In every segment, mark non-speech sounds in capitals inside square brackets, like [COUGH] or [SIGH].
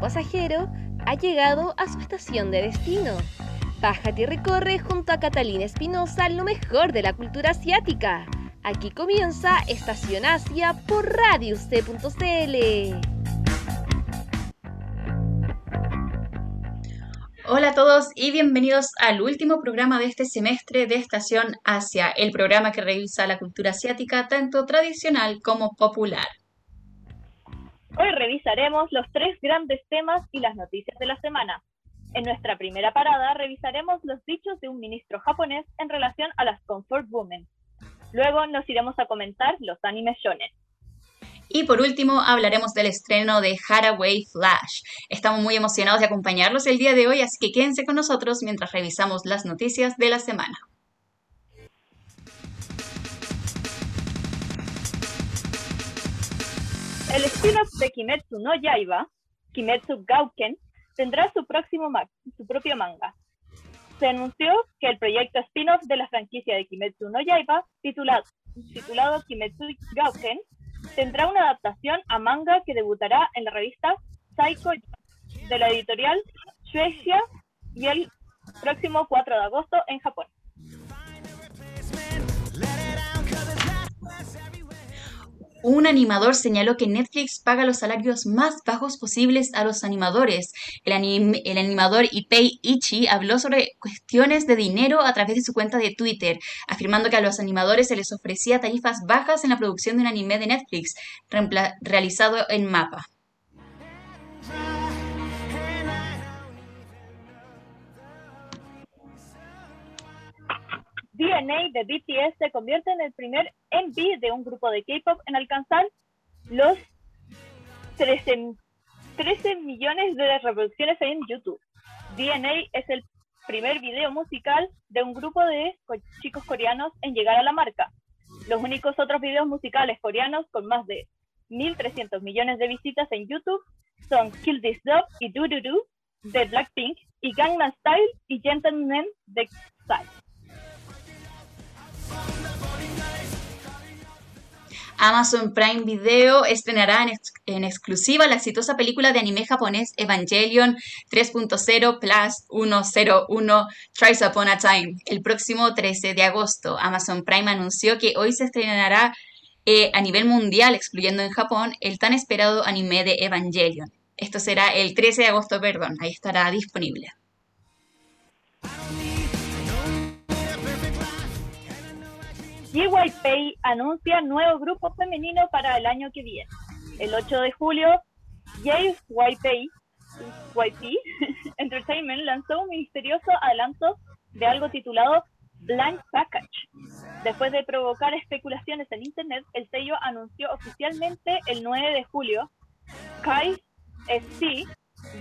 pasajero ha llegado a su estación de destino. Bájate y recorre junto a Catalina Espinosa lo mejor de la cultura asiática. Aquí comienza Estación Asia por radiuc.cl. Hola a todos y bienvenidos al último programa de este semestre de Estación Asia, el programa que revisa la cultura asiática tanto tradicional como popular. Hoy revisaremos los tres grandes temas y las noticias de la semana. En nuestra primera parada revisaremos los dichos de un ministro japonés en relación a las comfort women. Luego nos iremos a comentar los animes shonen. Y por último, hablaremos del estreno de Haraway Flash. Estamos muy emocionados de acompañarlos el día de hoy, así que quédense con nosotros mientras revisamos las noticias de la semana. El spin-off de Kimetsu no Yaiba, Kimetsu Gauken, tendrá su, próximo su propio manga. Se anunció que el proyecto spin-off de la franquicia de Kimetsu no Yaiba, titulado, titulado Kimetsu Gauken, tendrá una adaptación a manga que debutará en la revista Psycho de la editorial Suecia y el próximo 4 de agosto en Japón. Un animador señaló que Netflix paga los salarios más bajos posibles a los animadores. El, animador Ipei Ichi habló sobre cuestiones de dinero a través de su cuenta de Twitter, afirmando que a los animadores se les ofrecía tarifas bajas en la producción de un anime de Netflix realizado en Mapa. DNA de BTS se convierte en el primer MV de un grupo de K-pop en alcanzar los 13, 13 millones de reproducciones en YouTube. DNA es el primer video musical de un grupo de chicos coreanos en llegar a la marca. Los únicos otros videos musicales coreanos con más de 1.300 millones de visitas en YouTube son Kill This Dog y Do Do Do de Blackpink y Gangnam Style y Gentleman de Psy. Amazon Prime Video estrenará en, exclusiva la exitosa película de anime japonés Evangelion 3.0 Plus 101 Tries Upon a Time el próximo 13 de agosto. Amazon Prime anunció que hoy se estrenará eh, a nivel mundial, excluyendo en Japón, el tan esperado anime de Evangelion. Esto será el 13 de agosto, perdón, ahí estará disponible. JYP anuncia nuevo grupo femenino para el año que viene. El 8 de julio, JYP [LAUGHS] Entertainment lanzó un misterioso adelanto de algo titulado Blank Package. Después de provocar especulaciones en internet, el sello anunció oficialmente el 9 de julio, Kai SC,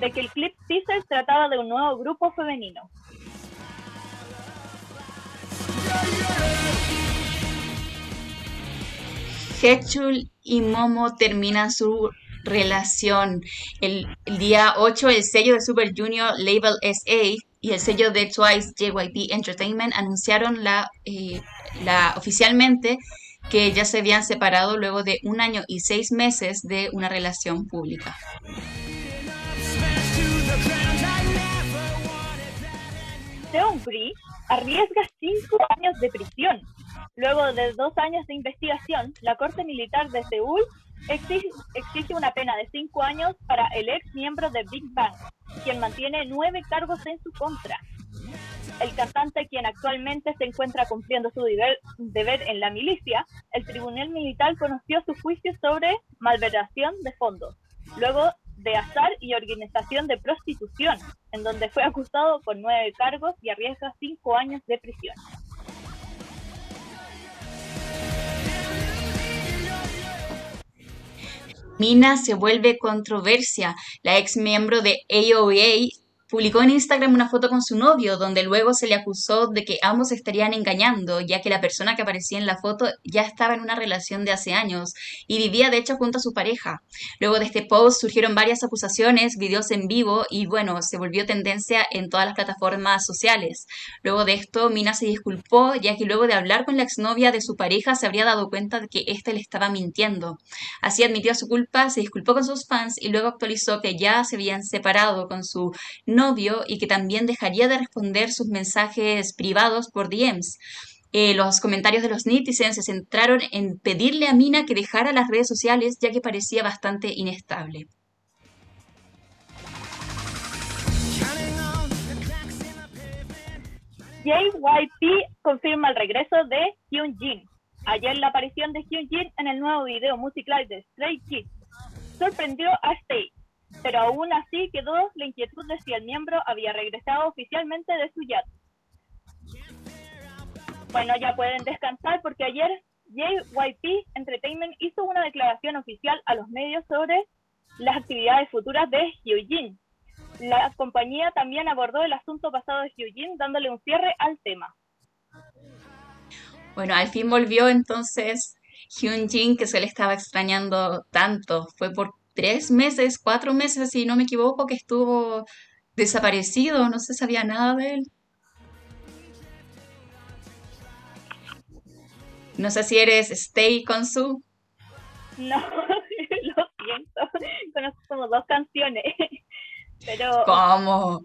de que el clip teaser trataba de un nuevo grupo femenino. Hechul y Momo terminan su relación. El, día 8, el sello de Super Junior Label SA y el sello de Twice JYP Entertainment anunciaron la, eh, la, oficialmente que ya se habían separado luego de un año y seis meses de una relación pública. Seungri arriesga cinco años de prisión Luego de dos años de investigación, la Corte Militar de Seúl exige, una pena de cinco años para el ex miembro de Big Bang, quien mantiene nueve cargos en su contra. El cantante, quien actualmente se encuentra cumpliendo su deber, deber en la milicia, el Tribunal Militar conoció su juicio sobre malversación de fondos, luego de azar y organización de prostitución, en donde fue acusado con nueve cargos y arriesga cinco años de prisión. Mina se vuelve controversia. La ex miembro de AOA publicó en Instagram una foto con su novio, donde luego se le acusó de que ambos estarían engañando, ya que la persona que aparecía en la foto ya estaba en una relación de hace años y vivía de hecho junto a su pareja. Luego de este post surgieron varias acusaciones, videos en vivo y bueno, se volvió tendencia en todas las plataformas sociales. Luego de esto, Mina se disculpó, ya que luego de hablar con la exnovia de su pareja se habría dado cuenta de que éste le estaba mintiendo. Así admitió su culpa, se disculpó con sus fans y luego actualizó que ya se habían separado con su y que también dejaría de responder sus mensajes privados por DMs. Eh, los comentarios de los netizens se centraron en pedirle a Mina que dejara las redes sociales ya que parecía bastante inestable. JYP confirma el regreso de Hyunjin. Ayer la aparición de Hyunjin en el nuevo video musical de Stray Kids sorprendió a Stay, pero aún así quedó la inquietud de si el miembro había regresado oficialmente de su yate. Bueno, ya pueden descansar porque ayer JYP Entertainment hizo una declaración oficial a los medios sobre las actividades futuras de Hyunjin. La compañía también abordó el asunto pasado de Hyunjin dándole un cierre al tema. Bueno, al fin volvió entonces Hyunjin, que se le estaba extrañando tanto. Fue por tres meses, cuatro meses, si no me equivoco, que estuvo desaparecido, no se sabía nada de él. No sé si eres Stay con su. No, [LAUGHS] lo siento. Conozco como dos canciones. Pero. ¿Cómo?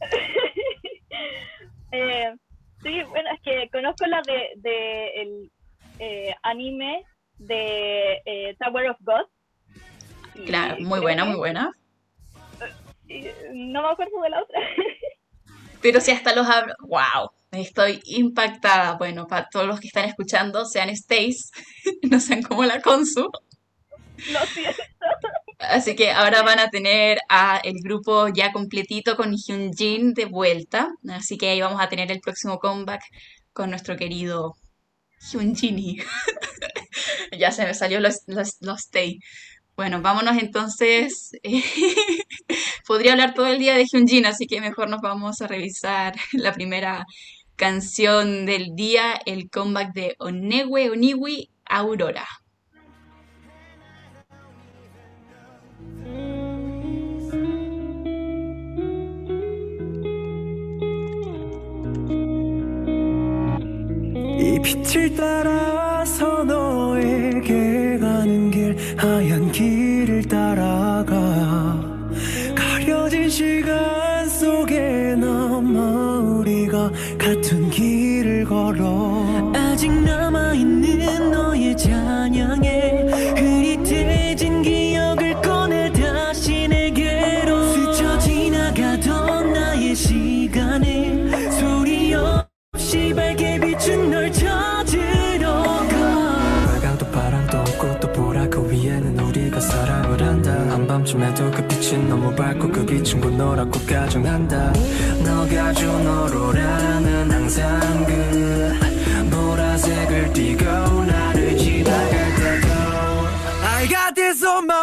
[LAUGHS] eh, sí, bueno, es que conozco la de, de el eh, anime de eh, Tower of God. Claro, muy buena, muy buena. No me acuerdo de la otra. [LAUGHS] Pero si hasta los abro. ¡Wow! Estoy impactada. Bueno, para todos los que están escuchando, sean Stace, [LAUGHS] no sean como la Consu. Lo siento. Así que ahora van a tener a el grupo ya completito con Hyunjin de vuelta. Así que ahí vamos a tener el próximo comeback con nuestro querido Hyunjin. [LAUGHS] ya se me salió los, los, los Tay. Bueno, vámonos entonces. [LAUGHS] Podría hablar todo el día de Hyunjin, así que mejor nos vamos a revisar [LAUGHS] la primera canción del día, el comeback de Onewe Oniwi Aurora. 가는 길 하얀 길을 따라가. 가려진 시간 속에 남아 우리가 같은 길을 걸어. 아직 남아있는 너의 찬양에 한밤중에도 그 빛은 너무 밝고 그 빛은 곧 너라고 가정한다. 너가 준 오로라는 항상 그 보라색을 띠고 나를 지나갈 때도 I got this on my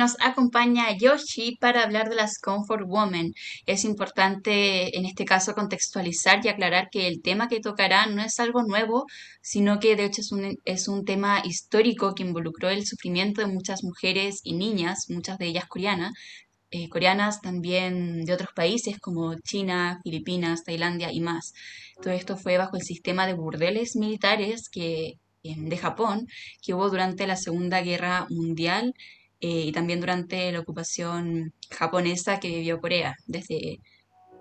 nos acompaña Yoshi para hablar de las Comfort Women. Es importante en este caso contextualizar y aclarar que el tema que tocará no es algo nuevo, sino que de hecho es un, es un tema histórico que involucró el sufrimiento de muchas mujeres y niñas, muchas de ellas coreanas, eh, coreanas también de otros países como China, Filipinas, Tailandia y más. Todo esto fue bajo el sistema de burdeles militares que, de Japón que hubo durante la Segunda Guerra Mundial eh, y también durante la ocupación japonesa que vivió Corea. Desde,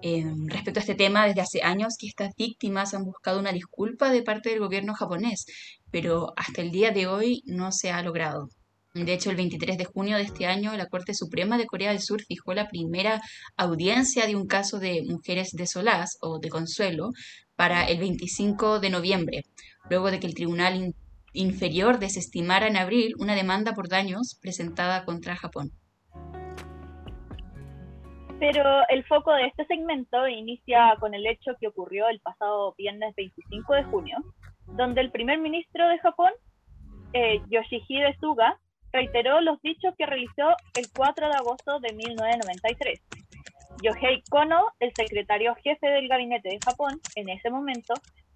em, respecto a este tema, desde hace años que estas víctimas han buscado una disculpa de parte del gobierno japonés, pero hasta el día de hoy no se ha logrado. De hecho, el 23 de junio de este año, la Corte Suprema de Corea del Sur fijó la primera audiencia de un caso de mujeres desoladas o de consuelo para el 25 de noviembre, luego de que el Tribunal Inferior desestimara en abril una demanda por daños presentada contra Japón. Pero el foco de este segmento inicia con el hecho que ocurrió el pasado viernes 25 de junio, donde el primer ministro de Japón, eh, Yoshihide Suga, reiteró los dichos que realizó el 4 de agosto de 1993. Yohei Kono, el secretario jefe del gabinete de Japón en ese momento,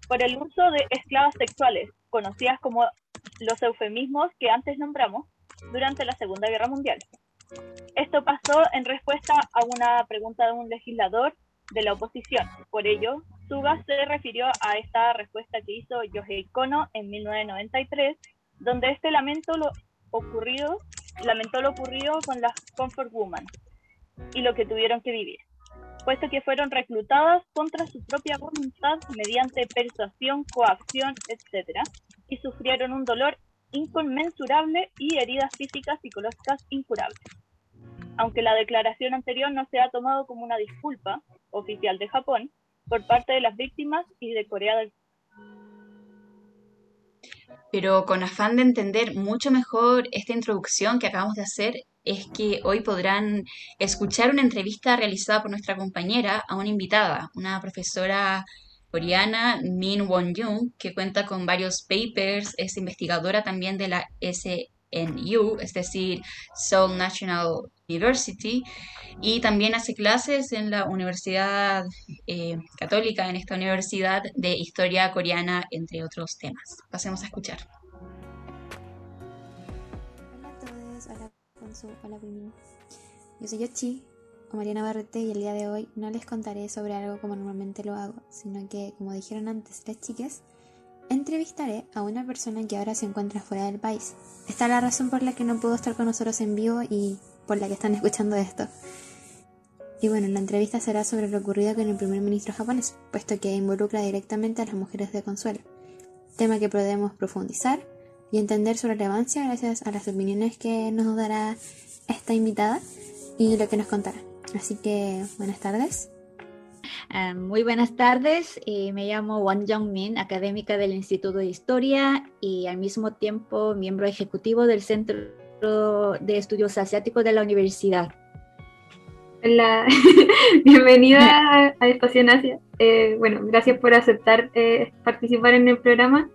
por el uso de esclavas sexuales, conocidas como los eufemismos que antes nombramos, durante la Segunda Guerra Mundial. Esto pasó en respuesta a una pregunta de un legislador de la oposición. Por ello, Suga se refirió a esta respuesta que hizo Yohei Kono en 1993, donde este lamento lo ocurrido, lamentó lo ocurrido con las Comfort Women y lo que tuvieron que vivir, puesto que fueron reclutadas contra su propia voluntad mediante persuasión, coacción, etc., y sufrieron un dolor inconmensurable y heridas físicas psicológicas incurables. Aunque la declaración anterior no se ha tomado como una disculpa oficial de Japón por parte de las víctimas y de Corea del Pero con afán de entender mucho mejor esta introducción que acabamos de hacer, es que hoy podrán escuchar una entrevista realizada por nuestra compañera a una invitada, una profesora coreana, Min Won-young, que cuenta con varios papers, es investigadora también de la SNU, es decir, Seoul National University, y también hace clases en la Universidad eh, Católica, en esta universidad de historia coreana, entre otros temas. Pasemos a escuchar. Hola Pimin. Yo soy Yochi o Mariana Barrete y el día de hoy no les contaré sobre algo como normalmente lo hago, sino que, como dijeron antes las chicas, entrevistaré a una persona que ahora se encuentra fuera del país. Esta es la razón por la que no pudo estar con nosotros en vivo y por la que están escuchando esto. Y bueno, la entrevista será sobre lo ocurrido con el primer ministro japonés, puesto que involucra directamente a las mujeres de consuelo, tema que podemos profundizar y entender su relevancia gracias a las opiniones que nos dará esta invitada y lo que nos contará. Así que buenas tardes. Ah, muy buenas tardes, eh, me llamo Won Jong-min, académica del Instituto de Historia y al mismo tiempo miembro ejecutivo del Centro de Estudios Asiáticos de la Universidad. Hola, [LAUGHS] bienvenida a, a Estación Asia. Eh, bueno, gracias por aceptar eh, participar en el programa.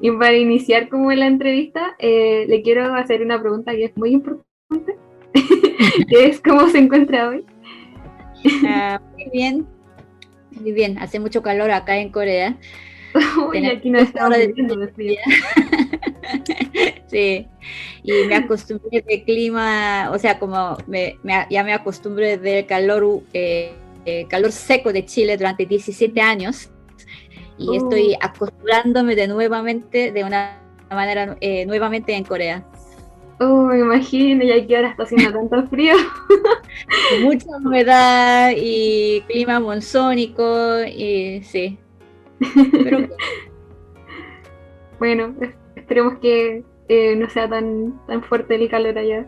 Y para iniciar como la entrevista, eh, le quiero hacer una pregunta que es muy importante, [LAUGHS] que es cómo se encuentra hoy. Ah, muy bien, muy bien, hace mucho calor acá en Corea. [LAUGHS] Uy, Tenemos aquí no está de frío. [LAUGHS] Sí, y me acostumbré de clima, o sea, como me, me- ya me acostumbré del calor, eh, eh, calor seco de Chile durante 17 años y Oh. estoy acostumbrándome de nuevamente de una manera eh, nuevamente en Corea. Oh, me imagino, y aquí ahora está haciendo [LAUGHS] tanto frío. [LAUGHS] Mucha humedad y clima monzónico, y sí. Pero [LAUGHS] Bueno, es- esperemos que eh, no sea tan, tan fuerte el calor allá.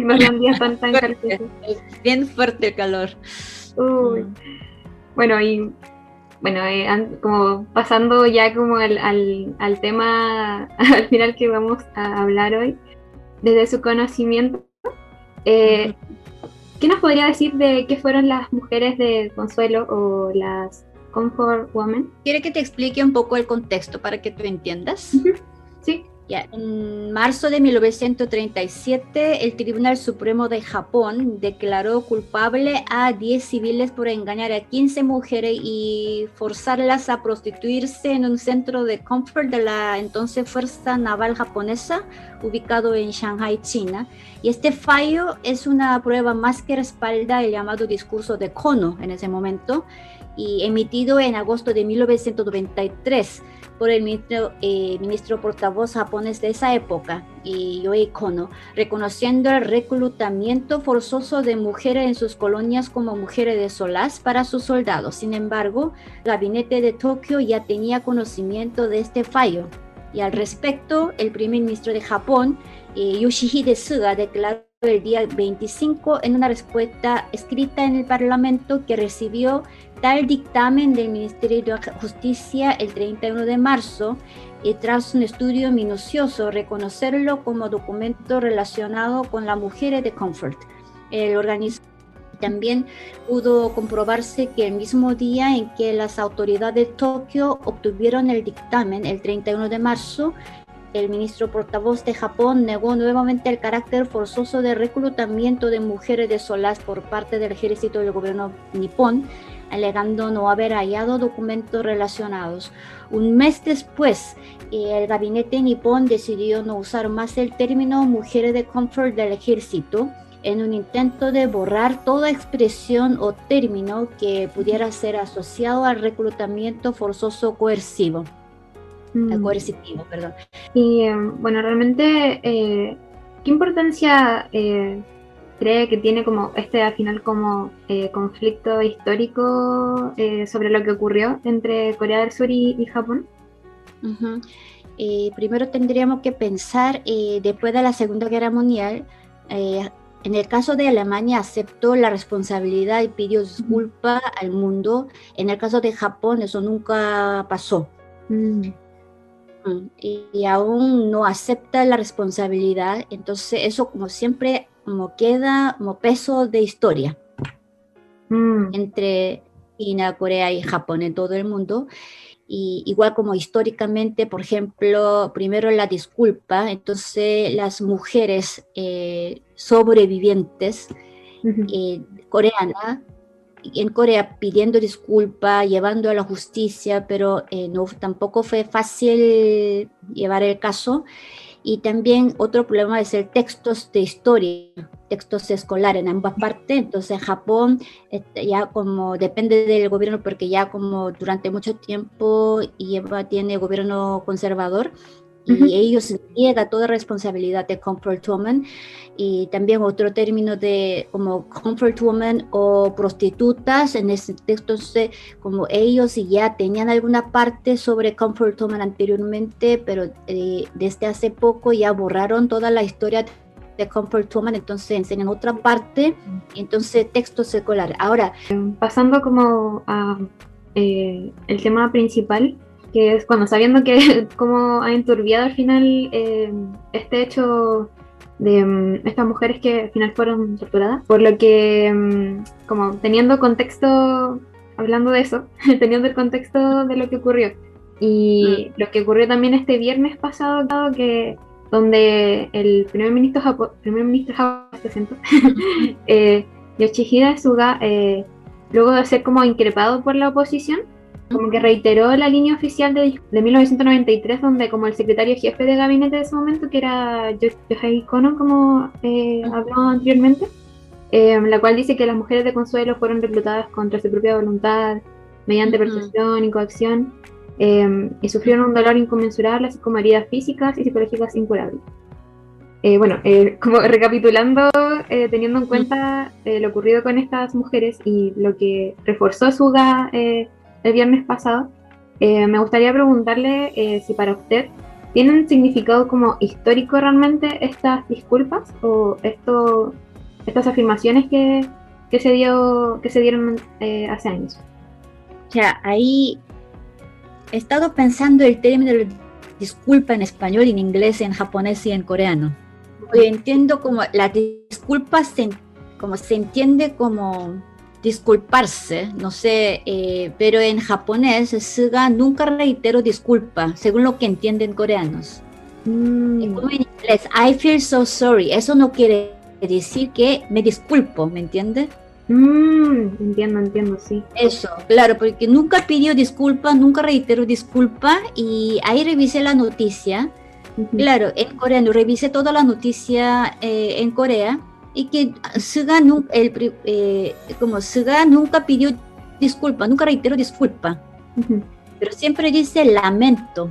no sean días tan, tan fuerte, bien fuerte el calor. Uy. Mm. Bueno, y bueno, eh, como pasando ya como al, al, al tema [LAUGHS] al final que vamos a hablar hoy, desde su conocimiento, eh, ¿qué nos podría decir de qué fueron las mujeres de Consuelo o las Comfort Women? ¿Quiere que te explique un poco el contexto para que tú entiendas? Sí. Ya, en marzo de 1937, el Tribunal Supremo de Japón declaró culpable a 10 civiles por engañar a 15 mujeres y forzarlas a prostituirse en un centro de comfort de la entonces Fuerza Naval Japonesa, ubicado en Shanghai, China. Y este fallo es una prueba más que respalda el llamado discurso de Kono en ese momento, y emitido en agosto de 1993 por el ministro, eh, ministro portavoz japonés de esa época, y Yoei Kono, reconociendo el reclutamiento forzoso de mujeres en sus colonias como mujeres de solaz para sus soldados. Sin embargo, el gabinete de Tokio ya tenía conocimiento de este fallo. Y al respecto, el primer ministro de Japón, eh, Yoshihide Suga, declaró el día 25 en una respuesta escrita en el Parlamento que recibió tal dictamen del Ministerio de Justicia el 31 de marzo y tras un estudio minucioso reconocerlo como documento relacionado con las mujeres de Comfort. El organismo también pudo comprobarse que el mismo día en que las autoridades de Tokio obtuvieron el dictamen, el 31 de marzo, el ministro portavoz de Japón negó nuevamente el carácter forzoso de reclutamiento de mujeres de solaz por parte del ejército del gobierno nipón, alegando no haber hallado documentos relacionados. Un mes después, el gabinete nipón decidió no usar más el término mujeres de comfort del ejército en un intento de borrar toda expresión o término que pudiera ser asociado al reclutamiento forzoso coercivo, Mm. coercitivo, perdón. Y eh, bueno, realmente, eh, ¿qué importancia eh, cree que tiene como este al final como eh, conflicto histórico sobre lo que ocurrió entre Corea del Sur y, y Japón? Primero tendríamos que pensar, después de la Segunda Guerra Mundial, en el caso de Alemania aceptó la responsabilidad y pidió disculpa al mundo. En el caso de Japón eso nunca pasó. Mm. Y, y aún no acepta la responsabilidad. Entonces eso como siempre como queda como peso de historia Mm. entre China, Corea y Japón en todo el mundo. Y igual como históricamente, por ejemplo, primero la disculpa, entonces las mujeres eh, sobrevivientes Ujú. eh, coreanas en Corea pidiendo disculpa, llevando a la justicia, pero eh, no, tampoco fue fácil llevar el caso. Y también otro problema es el textos de historia, textos escolares en ambas partes. Entonces Japón este, ya como depende del gobierno porque ya como durante mucho tiempo lleva, tiene gobierno conservador y Ujú. ellos niegan toda responsabilidad de comfort woman. Y también otro término de como comfort woman o prostitutas en ese texto como ellos ya tenían alguna parte sobre comfort woman anteriormente pero eh, desde hace poco ya borraron toda la historia de comfort woman entonces enseñan otra parte entonces textos escolares ahora Pasando como a eh, el tema principal, que es cuando sabiendo que [LAUGHS] cómo ha enturbiado al final eh, este hecho de mm, estas mujeres que al final fueron torturadas, por lo que mm, como teniendo contexto, hablando de eso, [LAUGHS] teniendo el contexto de lo que ocurrió. Y lo que ocurrió también este viernes pasado, dado que donde el primer ministro japo- primer ministro japonés, [LAUGHS] eh, Yoshihide Suga, eh, luego de ser como increpado por la oposición, como que reiteró la línea oficial de, de 1993, donde como el secretario jefe de gabinete de ese momento, que era Yo- Yohei Kono, como eh, Ujú. habló anteriormente, eh, la cual dice que las mujeres de Consuelo fueron reclutadas contra su propia voluntad, mediante persuasión y coacción. eh, y sufrieron un dolor inconmensurable, así como heridas físicas y psicológicas incurables. Eh, bueno, eh, como [LAUGHS] recapitulando, eh, teniendo en cuenta eh, lo ocurrido con estas mujeres y lo que reforzó Suga eh, el viernes pasado, eh, me gustaría preguntarle eh, si para usted tienen significado como histórico realmente estas disculpas o esto, estas afirmaciones que, que se dio que se dieron eh, hace años. Sea, ahí he estado pensando el término de disculpa en español, en inglés, en japonés y en coreano. Entiendo como la disculpa se, como se entiende como disculparse, no sé, eh, pero en japonés suga nunca reitero disculpa, según lo que entienden coreanos. Mm, en inglés, I feel so sorry, eso no quiere decir que me disculpo, ¿me entiende? mm, entiendo, entiendo, sí. Eso, claro, porque nunca pidió disculpa, nunca reitero disculpa y ahí revisé la noticia, claro, en coreano, revisé toda la noticia eh, en Corea y que Suga, el, eh, como Suga nunca pidió disculpa, nunca reitero disculpa, pero siempre dice lamento.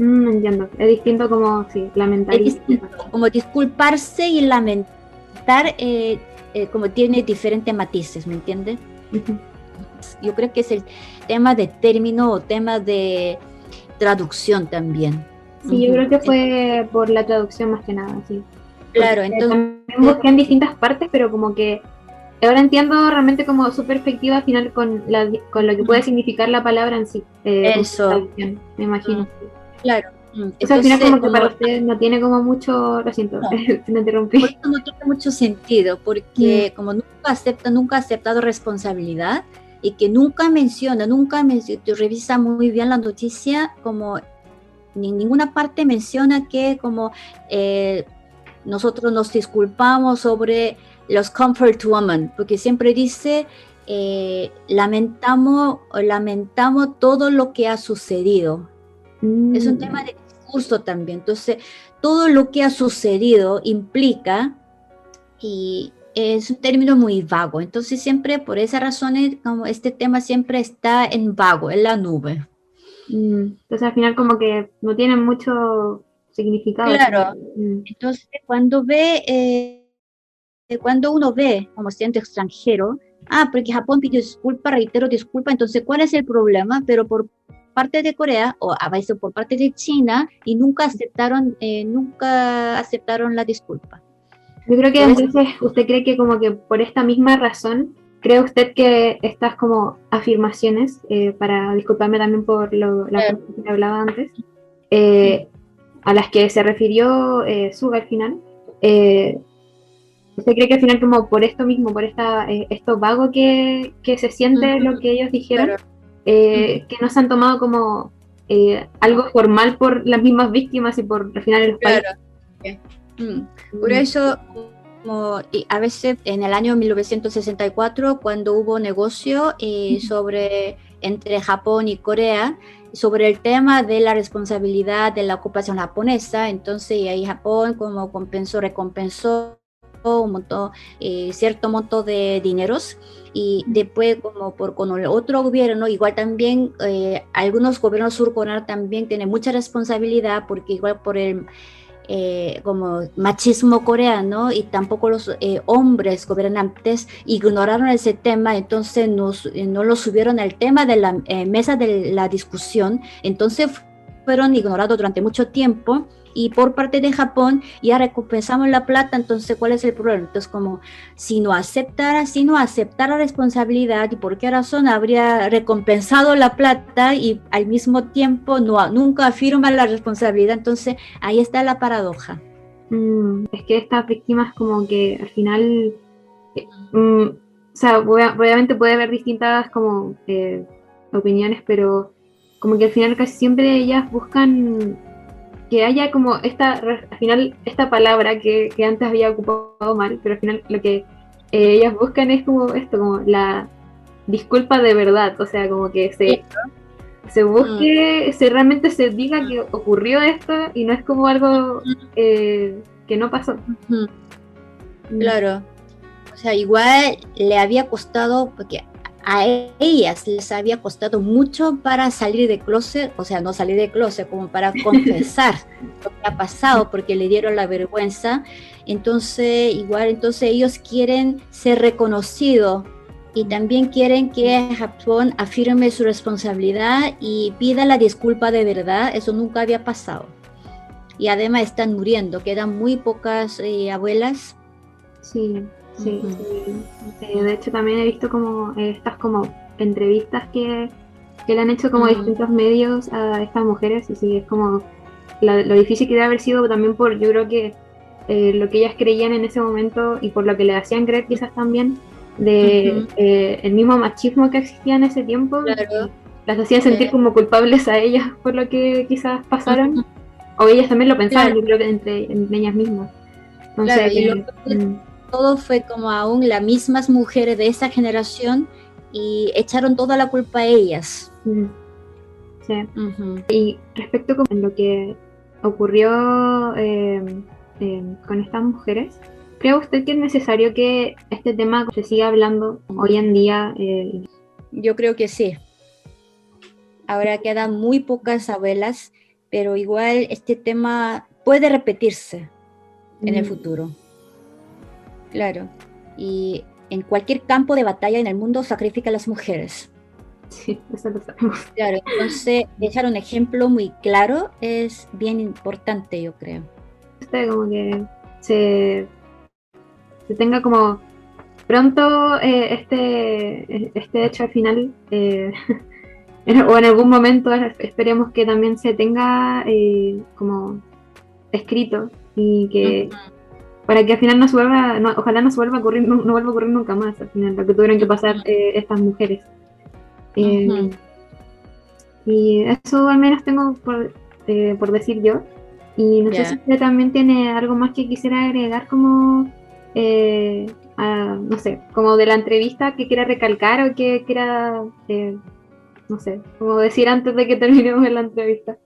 Mm, entiendo. Es distinto como, sí, lamentar. Es distinto, como disculparse y lamentar eh, eh, como tiene diferentes matices, ¿me entiende? Ujú. Yo creo que es el tema de término o tema de traducción también. Sí, yo creo que fue por la traducción más que nada, sí. Claro, entonces, busqué en distintas partes, pero como que ahora entiendo realmente como su perspectiva al final con, la, con lo que puede significar la palabra en sí. eh, Eso. me imagino. claro. mm, O sea, al final como que como- para usted no tiene como mucho, lo siento, No. [LAUGHS] me interrumpí. por eso no tiene mucho sentido, porque como nunca acepta, nunca ha aceptado responsabilidad y que nunca menciona, nunca menciona, revisa muy bien la noticia, como en ninguna parte menciona que como eh, nosotros nos disculpamos sobre los comfort women, porque siempre dice eh, lamentamos, lamentamos todo lo que ha sucedido. Es un Mm, tema de discurso también. Entonces, todo lo que ha sucedido implica y es un término muy vago. Entonces, siempre por esa razón, como este tema siempre está en vago, en la nube. mm. Entonces al final como que no tiene mucho significado. Claro. Mm, Entonces, cuando ve, eh, cuando uno ve como estudiante extranjero, ah, porque Japón pidió disculpa, reitero disculpa, entonces, ¿cuál es el problema? Pero por parte de Corea o a veces por parte de China y nunca aceptaron, eh, nunca aceptaron la disculpa. Yo creo que entonces usted cree que como que por esta misma razón, ¿cree usted que estas como afirmaciones, eh, para disculparme también por lo, la cosa que hablaba antes, eh, a las que se refirió eh, Suga al final, eh, ¿usted cree que al final como por esto mismo, por esta, eh, esto vago que, que se siente Ujú. lo que ellos dijeron, Claro. eh, que no se han tomado como eh, algo formal por las mismas víctimas y por al final los países? Mm. Por eso, como, y a veces en el año 1964, cuando hubo negocio eh, sobre entre Japón y Corea, sobre el tema de la responsabilidad de la ocupación japonesa, entonces ahí Japón como compensó, recompensó un monto, eh, cierto monto de dineros. Y después como por con el otro gobierno igual también eh, algunos gobiernos surcoreanos también tienen mucha responsabilidad porque igual por el eh, como machismo coreano y tampoco los eh, hombres gobernantes ignoraron ese tema, entonces nos, eh, no lo subieron al tema de la eh, mesa de la discusión, entonces fueron ignorados durante mucho tiempo y por parte de Japón ya recompensamos la plata, entonces ¿cuál es el problema? Entonces como si no aceptara, si no aceptara responsabilidad y por qué razón habría recompensado la plata y al mismo tiempo no, nunca afirma la responsabilidad, entonces ahí está la paradoja. Mm, es que estas víctimas como que al final, eh, mm, o sea, obvia- obviamente puede haber distintas como eh, opiniones, pero como que al final casi siempre ellas buscan que haya como esta, al final esta palabra que, que antes había ocupado mal, pero al final lo que eh, ellas buscan es como esto, como la disculpa de verdad, o sea, como que se, se busque, se realmente se diga que ocurrió esto y no es como algo eh, que no pasó. Claro. O sea, igual le había costado, porque a ellas les había costado mucho para salir de closet, o sea, no salir de closet, como para [LAUGHS] confesar lo que ha pasado, porque le dieron la vergüenza. Entonces, igual, entonces ellos quieren ser reconocidos y también quieren que Japón afirme su responsabilidad y pida la disculpa de verdad. Eso nunca había pasado. Y además están muriendo, quedan muy pocas eh, abuelas. Sí, sí, sí. Eh, de hecho, también he visto como estas como entrevistas que, que le han hecho como distintos medios a estas mujeres y sí, es como la- lo difícil que debe haber sido también por, yo creo que eh, lo que ellas creían en ese momento y por lo que le hacían creer quizás también de eh, el mismo machismo que existía en ese tiempo Claro. las hacía sentir como culpables a ellas por lo que quizás pasaron o ellas también lo pensaban Claro. yo creo que entre, entre ellas mismas. Entonces, Claro, todo fue como aún las mismas mujeres de esa generación y echaron toda la culpa a ellas. sí. Y respecto en lo que ocurrió eh, eh, con estas mujeres, ¿cree usted que es necesario que este tema se siga hablando hoy en día? eh, Yo creo que sí. Ahora quedan muy pocas abuelas, pero igual este tema puede repetirse en el mm, futuro. Claro. Y en cualquier campo de batalla en el mundo sacrifican a las mujeres. Sí, eso lo sabemos. Claro, entonces dejar un ejemplo muy claro es bien importante, yo creo. Usted como que se, se tenga como pronto eh, este, este hecho al final, eh, [LAUGHS] o en algún momento esperemos que también se tenga eh, como escrito y que para que al final no se vuelva, no- ojalá no se vuelva a ocurrir, no, no vuelva a ocurrir nunca más al final, lo que tuvieron que pasar eh, estas mujeres. Eh. Y eso al menos tengo por, eh, por decir yo. Y no sé si usted también tiene algo más que quisiera agregar como, eh, a- no sé, como de la entrevista que quiera recalcar o que quiera, eh, no sé, como decir antes de que terminemos la entrevista.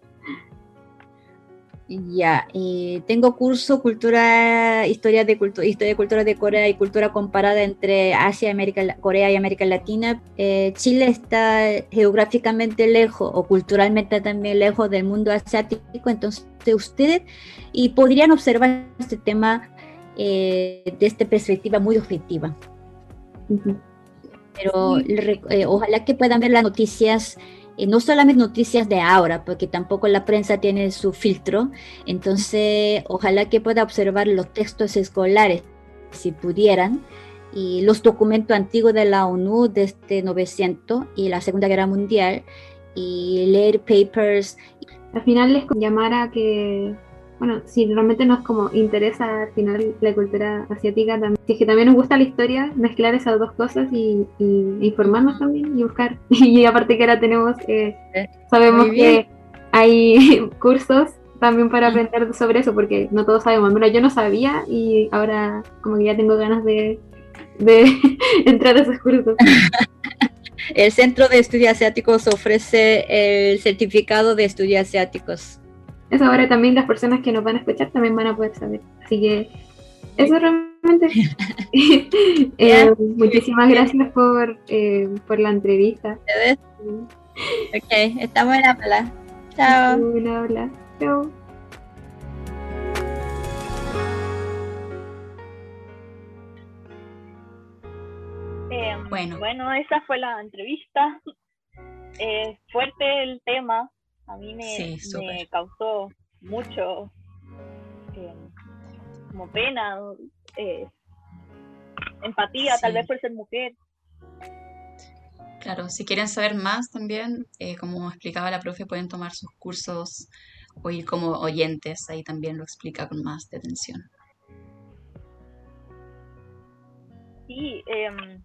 Ya, eh, tengo curso cultura, historia de cultura, historia de cultura de Corea y cultura comparada entre Asia, América, Corea y América Latina. Eh, Chile está geográficamente lejos o culturalmente también lejos del mundo asiático, entonces ustedes y podrían observar este tema eh, desde perspectiva muy objetiva. Pero eh, ojalá que puedan ver las noticias, eh, no solamente noticias de ahora, porque tampoco la prensa tiene su filtro, entonces ojalá que pueda observar los textos escolares, si pudieran, y los documentos antiguos de la ONU desde 900 y la Segunda Guerra Mundial, y leer papers. Al final es como llamar a que, bueno, si realmente nos como interesa al final la cultura asiática, también, si es que también nos gusta la historia, mezclar esas dos cosas y, y informarnos también y buscar. [LAUGHS] Y aparte que ahora tenemos, eh, sabemos que hay [LAUGHS] cursos también para aprender sobre eso, porque no todos sabemos. Bueno, yo no sabía y ahora como que ya tengo ganas de, de [LAUGHS] entrar a esos cursos. El Centro de Estudios Asiáticos ofrece el certificado de estudios asiáticos. Eso ahora también las personas que nos van a escuchar también van a poder saber. Así que eso realmente. [LAUGHS] Eh, muchísimas gracias por, eh, por la entrevista. Ok, estamos en habla. Chao. Hola, hola. Chao. Eh, Bueno. bueno, esa fue la entrevista. Eh, fuerte el tema. A mí me, Sí, me causó mucho eh, como pena, eh, empatía, tal vez por ser mujer. Claro, si quieren saber más también, eh, como explicaba la profe, pueden tomar sus cursos o ir como oyentes, ahí también lo explica con más detención. Sí, em,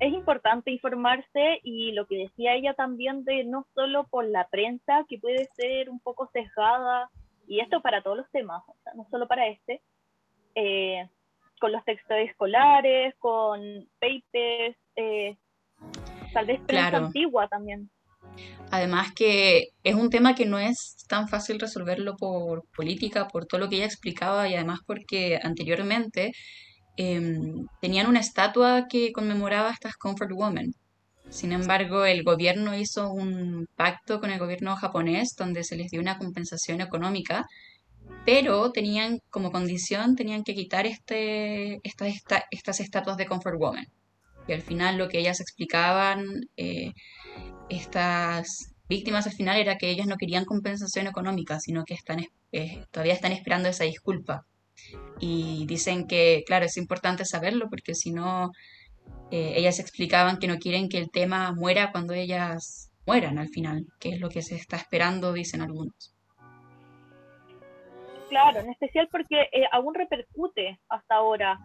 es importante informarse y lo que decía ella también de no solo por la prensa, que puede ser un poco sesgada, y esto para todos los temas, o sea, no solo para este, eh, con los textos escolares, con papers, eh, tal vez prensa Claro. antigua también. Además que es un tema que no es tan fácil resolverlo por política, por todo lo que ella explicaba y además porque anteriormente em, tenían una estatua que conmemoraba a estas Comfort Women. Sin embargo, el gobierno hizo un pacto con el gobierno japonés donde se les dio una compensación económica, pero tenían como condición, tenían que quitar este, esta- esta- estas estatuas de Comfort Women. Y al final lo que ellas explicaban, eh, estas víctimas al final era que ellas no querían compensación económica, sino que están, es- eh, todavía están esperando esa disculpa. Y dicen que, claro, es importante saberlo porque si no, eh, ellas explicaban que no quieren que el tema muera cuando ellas mueran al final, que es lo que se está esperando, dicen algunos. Claro, en especial porque eh, aún repercute hasta ahora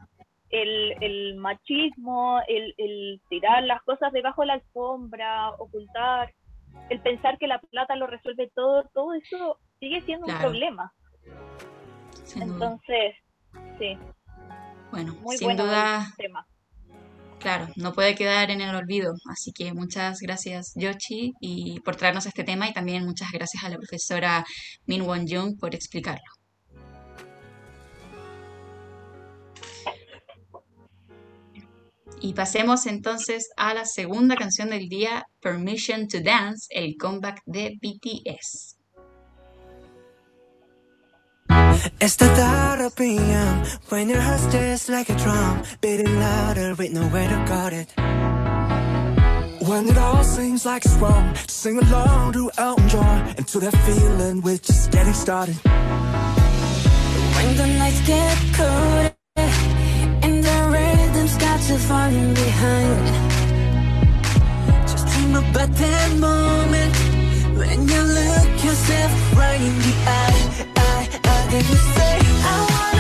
el, el machismo, el, el tirar las cosas debajo de la alfombra, ocultar, el pensar que la plata lo resuelve todo, todo eso sigue siendo Claro. un problema. Sin duda. Entonces, sí, Bueno, muy sin bueno duda, tema. claro, no puede quedar en el olvido. Así que muchas gracias, Yoshi, y por traernos este tema y también muchas gracias a la profesora Min Won Jung por explicarlo. Y pasemos entonces a la segunda canción del día, Permission to Dance, el comeback de BTS. It's the thought of PM when your heart just like a drum, beating louder with nowhere to guard it. When it all seems like it's wrong, sing along to Elton John to that feeling we're just getting started. When the nights get cold and the rhythm's got you falling behind. Just dream about that moment when you look yourself right in the eye. eye, eye then you say, I wanna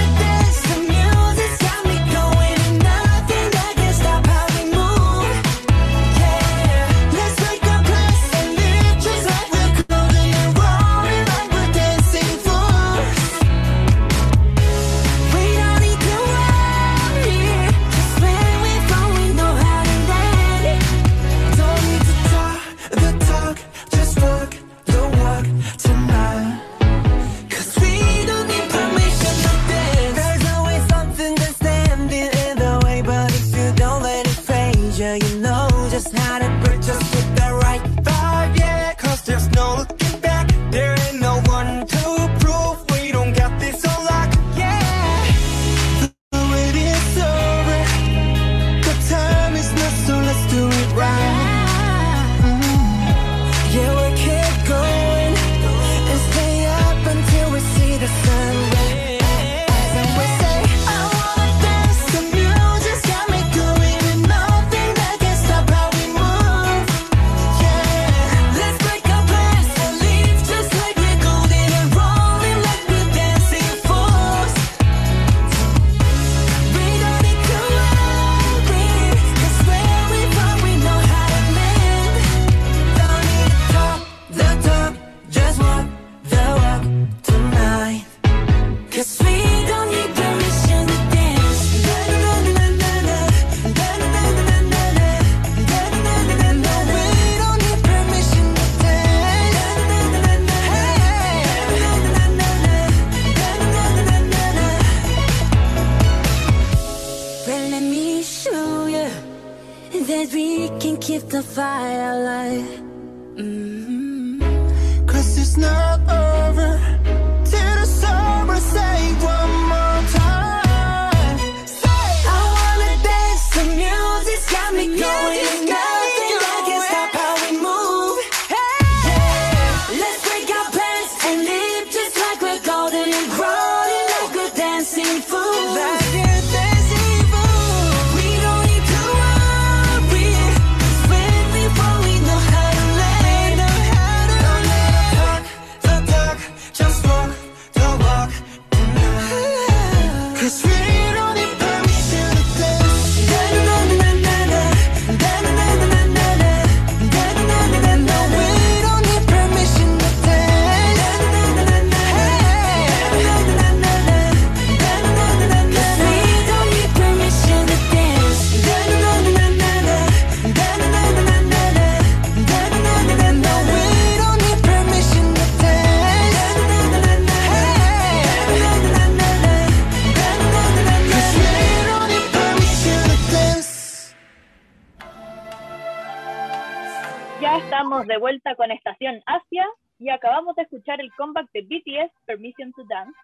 de vuelta con Estación Asia y acabamos de escuchar el comeback de BTS, Permission to Dance,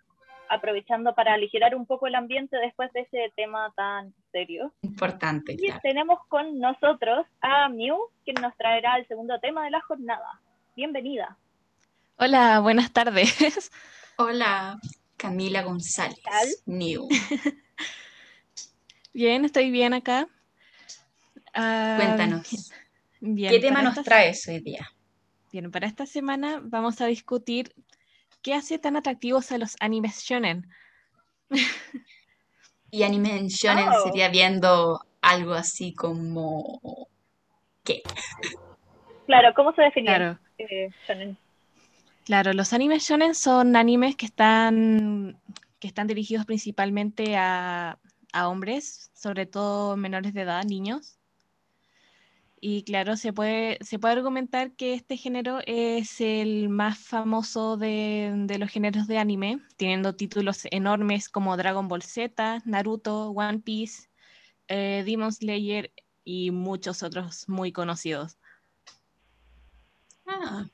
aprovechando para aligerar un poco el ambiente después de ese tema tan serio. Importante, Y claro. tenemos con nosotros a Mew, quien nos traerá el segundo tema de la jornada. Bienvenida. Hola, buenas tardes. Hola, Camila González. ¿Qué tal? New. [LAUGHS] Bien, estoy bien acá. Ah, Cuéntanos. Bien, ¿Qué tema para nos esta- traes hoy día? Bien, para esta semana vamos a discutir qué hace tan atractivos a los animes shonen. [LAUGHS] Y Anime en Shonen Oh. sería viendo algo así como... ¿Qué? Claro, ¿cómo se define Claro, eh, shonen? claro, los animes shonen son animes que están, que están dirigidos principalmente a, a hombres, sobre todo menores de edad, niños. Y claro, se puede, se puede argumentar que este género es el más famoso de, de los géneros de anime, teniendo títulos enormes como Dragon Ball Z, Naruto, One Piece, eh, Demon Slayer y muchos otros muy conocidos. Ah.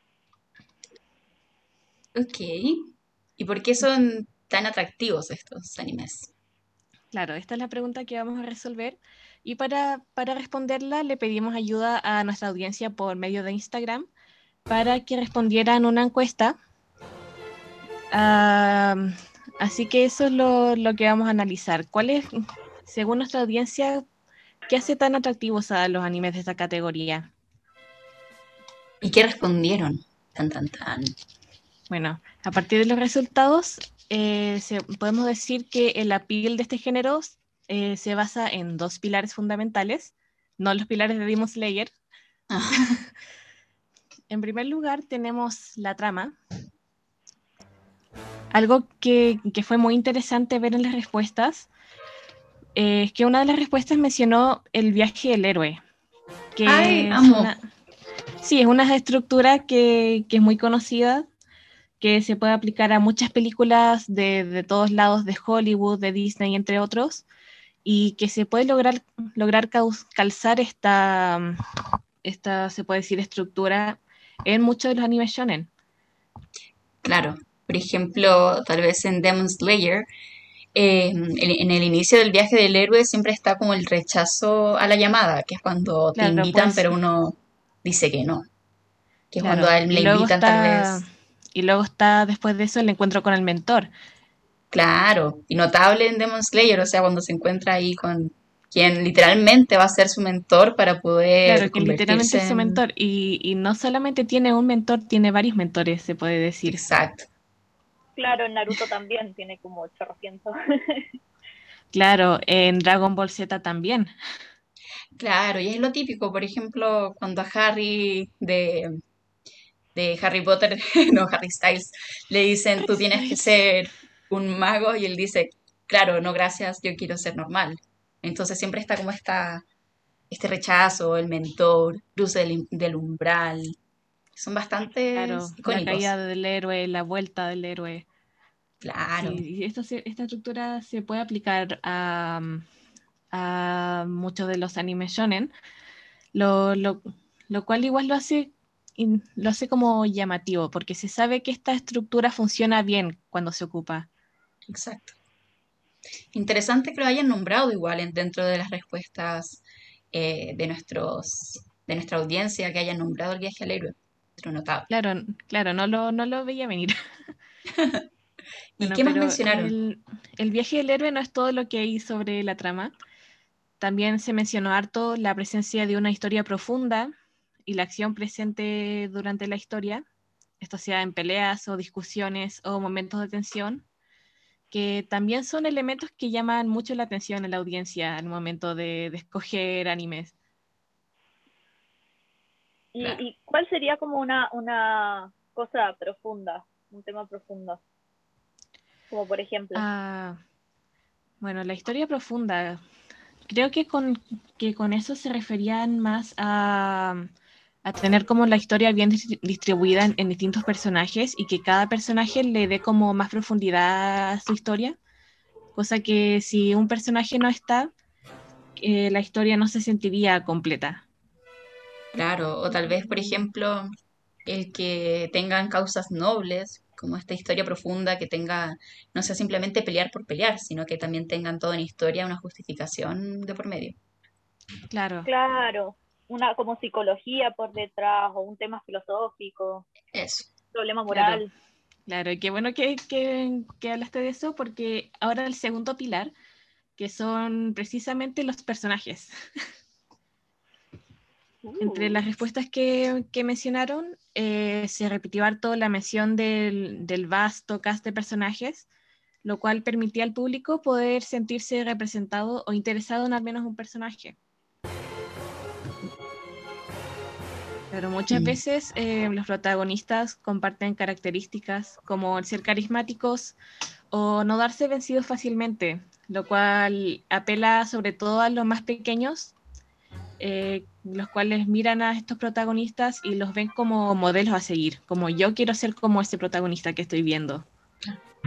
Ok. ¿Y por qué son tan atractivos estos animes? Claro, esta es la pregunta que vamos a resolver. Y para, para responderla le pedimos ayuda a nuestra audiencia por medio de Instagram para que respondieran una encuesta. Así que eso es lo, lo que vamos a analizar. ¿Cuál es, según nuestra audiencia, qué hace tan atractivos a los animes de esta categoría? ¿Y qué respondieron? Tan, tan, tan. Bueno, a partir de los resultados, eh, se- podemos decir que el appeal de este género eh, se basa en dos pilares fundamentales, no los pilares de Demon Slayer. Ah, [LAUGHS] En primer lugar, tenemos la trama. Algo que, que fue muy interesante ver en las respuestas eh, es que una de las respuestas mencionó el viaje del héroe. Que Ay, es amo. una- sí, es una estructura que, que es muy conocida, que se puede aplicar a muchas películas de, de todos lados, de Hollywood, de Disney, entre otros, y que se puede lograr, lograr calzar esta, esta, se puede decir, estructura en muchos de los animes shonen. claro. Por ejemplo, tal vez en Demon Slayer, eh, en, el inicio del viaje del héroe siempre está como el rechazo a la llamada, que es cuando te Claro, invitan, pues. pero uno dice que no. Que es Claro, cuando a él le invitan tal vez. Y luego está después de eso el encuentro con el mentor. Claro, y notable en Demon Slayer, o sea, cuando se encuentra ahí con quien literalmente va a ser su mentor para poder Claro, que literalmente es su en- mentor. Y, y no solamente tiene un mentor, tiene varios mentores, se puede decir. Exacto. Claro, en Naruto también tiene como 800. [LAUGHS] Claro, en Dragon Ball Z también. Claro, y es lo típico, por ejemplo, cuando a Harry de, de Harry Potter, [LAUGHS] no, Harry Styles, le dicen, tú tienes que ser un mago, y él dice, claro, no, gracias, yo quiero ser normal. Entonces siempre está como esta, este rechazo, el mentor, cruce del, del umbral. Son bastante Claro, la caída del héroe, la vuelta del héroe. Claro, Sí, y esto se- esta estructura se puede aplicar a, a muchos de los animes shonen, lo, lo- lo cual igual lo hace, lo hace como llamativo, porque se sabe que esta estructura funciona bien cuando se ocupa. Exacto. Interesante que lo hayan nombrado igual en- dentro de las respuestas eh, de nuestros, de nuestra audiencia, que hayan nombrado el viaje al héroe. Notable. Claro, claro, no lo, no lo veía venir. [LAUGHS] [LAUGHS] ¿Y Bueno, qué más mencionaron? El, el viaje del héroe no es todo lo que hay sobre la trama. También se mencionó harto la presencia de una historia profunda y la acción presente durante la historia, esto sea en peleas o discusiones o momentos de tensión, que también son elementos que llaman mucho la atención en la audiencia al momento de, de escoger animes. ¿Y, Claro. y cuál sería como una, una cosa profunda, un tema profundo? Como por ejemplo. Ah, bueno, la historia profunda. Creo que con, que con eso se referían más a, a tener como la historia bien distri- distribuida en, en distintos personajes y que cada personaje le dé como más profundidad a su historia. Cosa que si un personaje no está, eh, la historia no se sentiría completa. Claro, o tal vez, por ejemplo, el que tengan causas nobles, como esta historia profunda, que tenga, no sea simplemente pelear por pelear, sino que también tengan toda una historia, una justificación de por medio. Claro. Claro, una como psicología por detrás o un tema filosófico, Eso. problema moral. Claro, y qué bueno que, que, que hablaste de eso, porque ahora el segundo pilar, que son precisamente los personajes. Entre Uh, las respuestas que, que mencionaron, eh, se repitió harto la mención del, del vasto cast de personajes, lo cual permitía al público poder sentirse representado o interesado en al menos un personaje. Pero muchas Mm. veces eh, los protagonistas comparten características como el ser carismáticos o no darse vencidos fácilmente, lo cual apela sobre todo a los más pequeños, eh, los cuales miran a estos protagonistas y los ven como modelos a seguir, como yo quiero ser como ese protagonista que estoy viendo.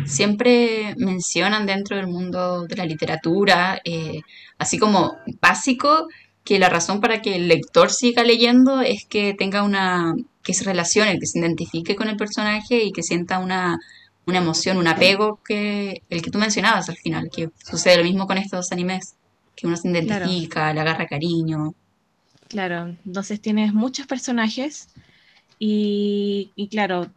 Siempre mencionan dentro del mundo de la literatura, eh, así como básico, que la razón para que el lector siga leyendo es que tenga una, que se relacione, que se identifique con el personaje y que sienta una, una emoción, un apego que el que tú mencionabas al final, que sucede lo mismo con estos animes, que uno se Claro. identifica, le agarra cariño. Claro, entonces tienes muchos personajes y, y claro,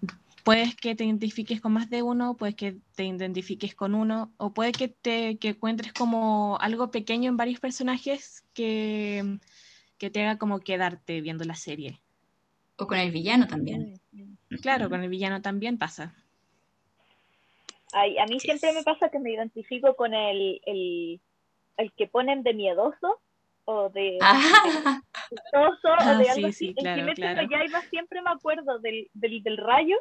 puedes que te identifiques con más de uno, puedes que te identifiques con uno, o puede que te que encuentres como algo pequeño en varios personajes que, que te haga como quedarte viendo la serie. O con el villano también. Claro, con el villano también pasa. Ay, a mí siempre me pasa que me identifico con el, el, el que ponen de miedoso o de Ah, [LAUGHS] chistoso o Ah, de sí, algo sí, así. claro, el Kimetsu claro. no Yaiba siempre me acuerdo del, del, del rayo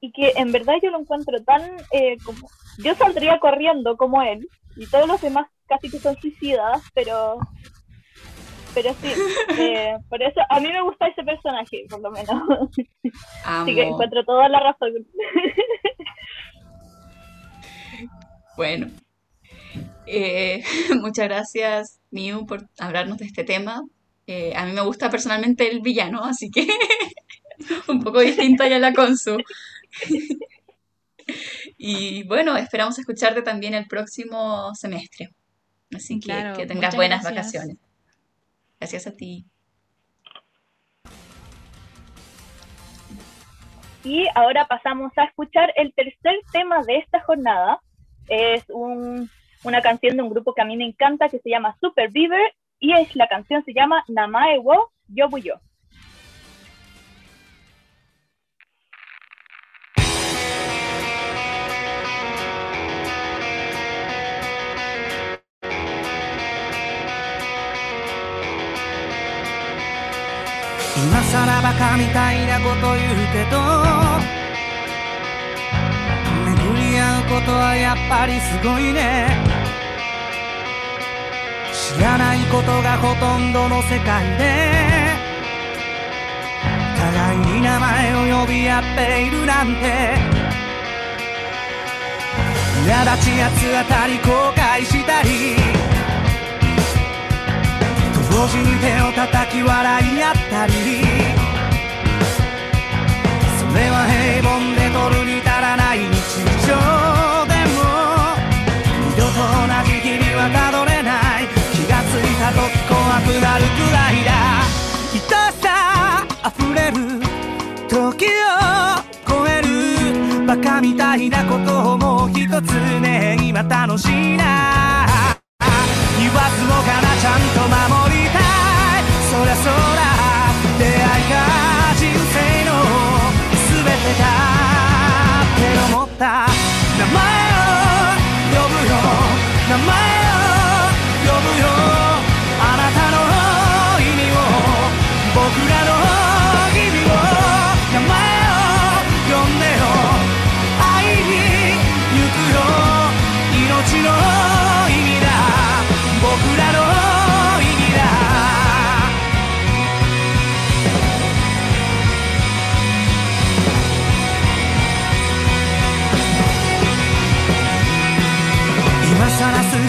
y que en verdad yo lo encuentro tan eh, como... Yo saldría corriendo como él y todos los demás casi que son suicidas, pero... Pero sí, [LAUGHS] eh, por eso a mí me gusta ese personaje, por lo menos. [LAUGHS] Así que amo. encuentro toda la razón. [LAUGHS] Bueno, eh, muchas gracias, Miu, por hablarnos de este tema. Eh, a mí me gusta personalmente el villano, así que un poco distinto ya la Consu. [LAUGHS] Y bueno, esperamos escucharte también el próximo semestre. Así que Claro, que tengas buenas gracias. vacaciones. Gracias a ti. Y ahora pasamos a escuchar el tercer tema de esta jornada. Es un- una canción de un grupo que a mí me encanta que se llama Super Beaver y es, la canción se llama Namae wo Yobu 今さらバカみたいなこと言うけど巡り合うことはやっぱりすごいね。知らないことがほとんどの世界で互いに名前を呼び合っているなんて。苛立ち八つ当たり後悔したり同時に手を叩き笑い合ったりそれは平凡で取るに足らない日常でも二度と同じ日々はたどれない気がついた時怖くなるくらいだ愛さ溢れる時を超えるバカみたいなことをもう一つね今楽しいな言わずもがなちゃんと守りたい。そりゃそら出会いが人生の全てだ。って思った。名前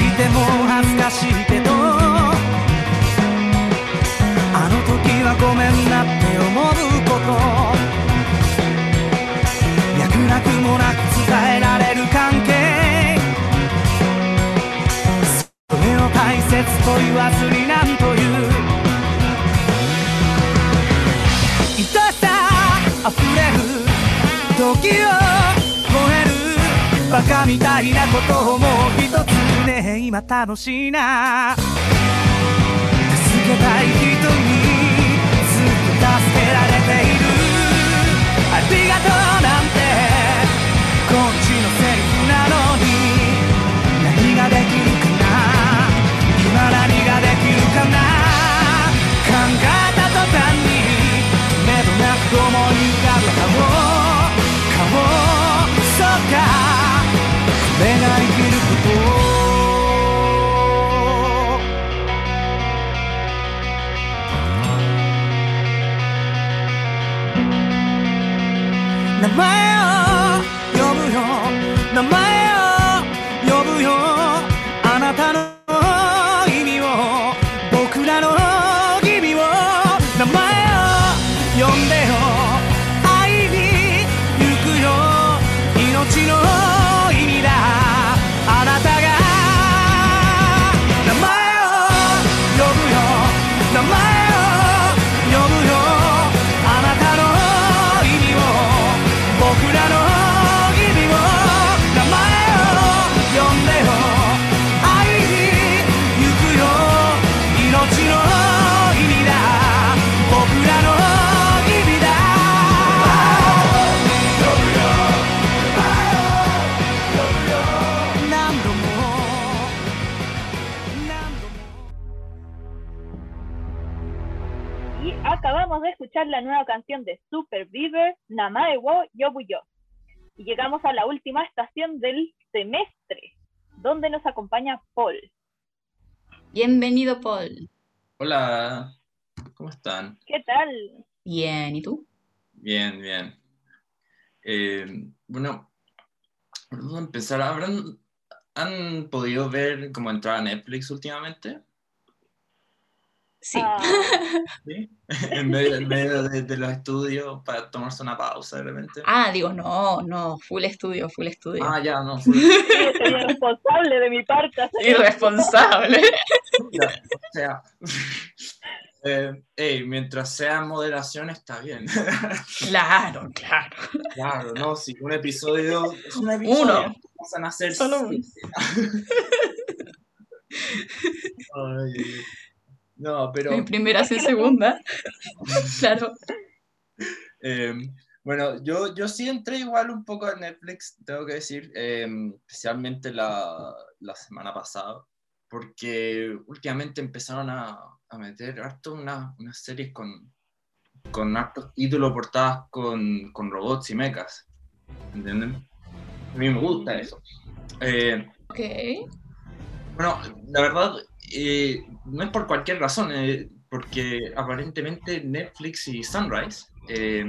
いても恥ずかしいけどあの時はごめんなって思うこと脈絡もなく伝えられる関係それを大切と言わずになんという。愛しさ溢れる時をバカみたいなことをもう一つね今楽しいな。¿Habrán, ¿Han podido ver cómo entrar a Netflix últimamente? Sí. Ah, [LAUGHS] ¿Sí? [LAUGHS] en medio, en medio de, de los estudios para tomarse una pausa de repente. Ah, digo, no, no, full estudio, full estudio. Ah, ya, no. [LAUGHS] sí, sería responsable de mi parte. Irresponsable. Ya, o sea, eh, ey, mientras sea moderación está bien. Claro, claro. Claro, no, si un episodio es un episodio, Uno. Pasan a ser Solo. [LAUGHS] Ay, no, pero En primera, en segunda. [LAUGHS] Claro. eh, bueno, yo, yo sí entré igual un poco a Netflix, tengo que decir, eh, especialmente la, la semana pasada, porque últimamente empezaron a, a meter harto una- unas series con, con hartos títulos portadas con, con robots y mechas. ¿Entienden? A mí me gusta eso. Eh, Ok. bueno, la verdad, eh, no es por cualquier razón, eh, porque aparentemente Netflix y Sunrise eh,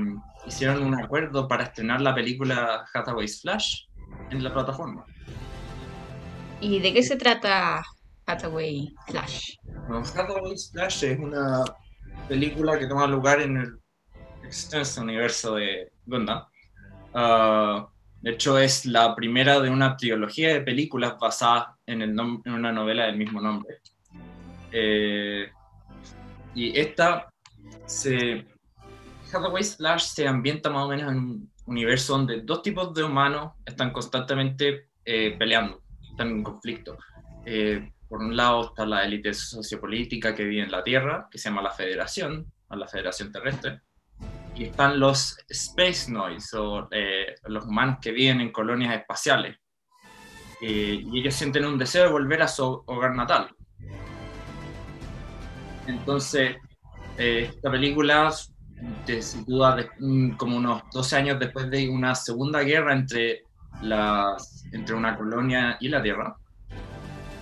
hicieron un acuerdo para estrenar la película Hathaway's Flash en la plataforma. ¿Y de qué se trata Hathaway Flash? Bueno, Hathaway's Flash es una película que toma lugar en el extenso universo de Gundam. Ah, de hecho, es la primera de una trilogía de películas basadas en, el en una novela del mismo nombre. Eh, y esta se. Hathaway's Flash se ambienta más o menos en un universo donde dos tipos de humanos están constantemente eh, peleando, están en conflicto. Eh, por un lado está la élite sociopolítica que vive en la Tierra, que se llama la Federación, o la Federación Terrestre, y están los Space Noise, o eh, los humanos que viven en colonias espaciales. Eh, y ellos sienten un deseo de volver a su hogar natal. Entonces, eh, esta película de- mm, como unos 12 años después de una segunda guerra entre, las, entre una colonia y la Tierra.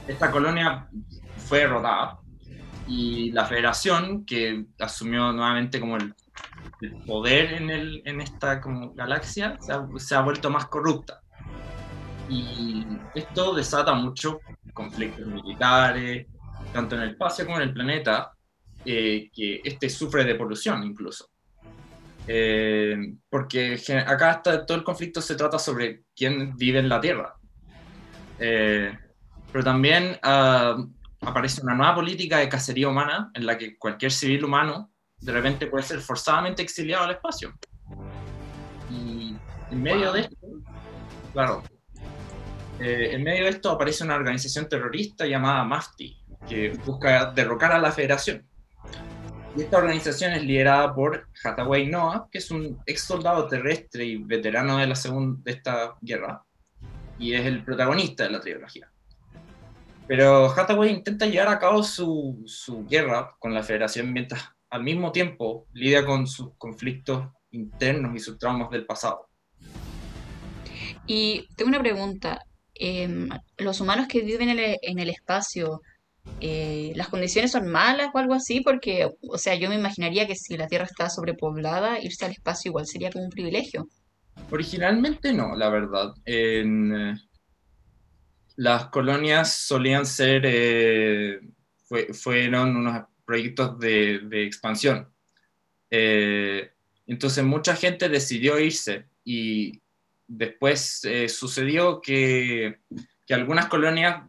Esta colonia fue derrotada y la federación, que asumió nuevamente como el, el poder en, esta galaxia, se ha, vuelto más corrupta. Y esto desata muchos conflictos militares, tanto en el espacio como en el planeta, eh, que este sufre de polución incluso. Eh, porque acá está, todo el conflicto se trata sobre quién vive en la Tierra. Eh, pero también ah, aparece una nueva política de cacería humana en la que cualquier civil humano de repente puede ser forzadamente exiliado al espacio. Y en medio de esto, claro, eh, en medio de esto aparece una organización terrorista llamada MAFTI, que busca derrocar a la Federación. Y esta organización es liderada por Hathaway Noah, que es un ex soldado terrestre y veterano de, la segun- de esta guerra, y es el protagonista de la trilogía. Pero Hathaway intenta llevar a cabo su, su guerra con la Federación mientras al mismo tiempo lidia con sus conflictos internos y sus traumas del pasado. Y tengo una pregunta. em, ¿los humanos que viven en el, en el espacio, eh, las condiciones son malas o algo así? Porque, o sea, yo me imaginaría que si la Tierra está sobrepoblada, irse al espacio igual sería como un privilegio. Originalmente no, la verdad. En, eh, las colonias solían ser, eh, fue- fueron unos proyectos de, expansión. Eh, entonces mucha gente decidió irse y después eh, sucedió que, algunas colonias,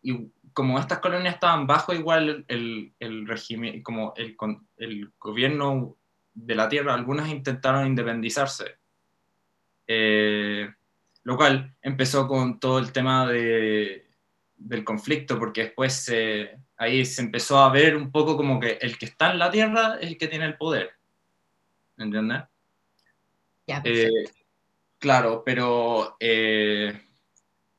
y como estas colonias estaban bajo igual el, el régimen, como el, el gobierno de la tierra, algunas intentaron independizarse. Eh, lo cual empezó con todo el tema de, del conflicto, porque después eh, ahí se empezó a ver un poco como que el que está en la tierra es el que tiene el poder. ¿Entiendes? Ya, Eh, claro, pero, eh,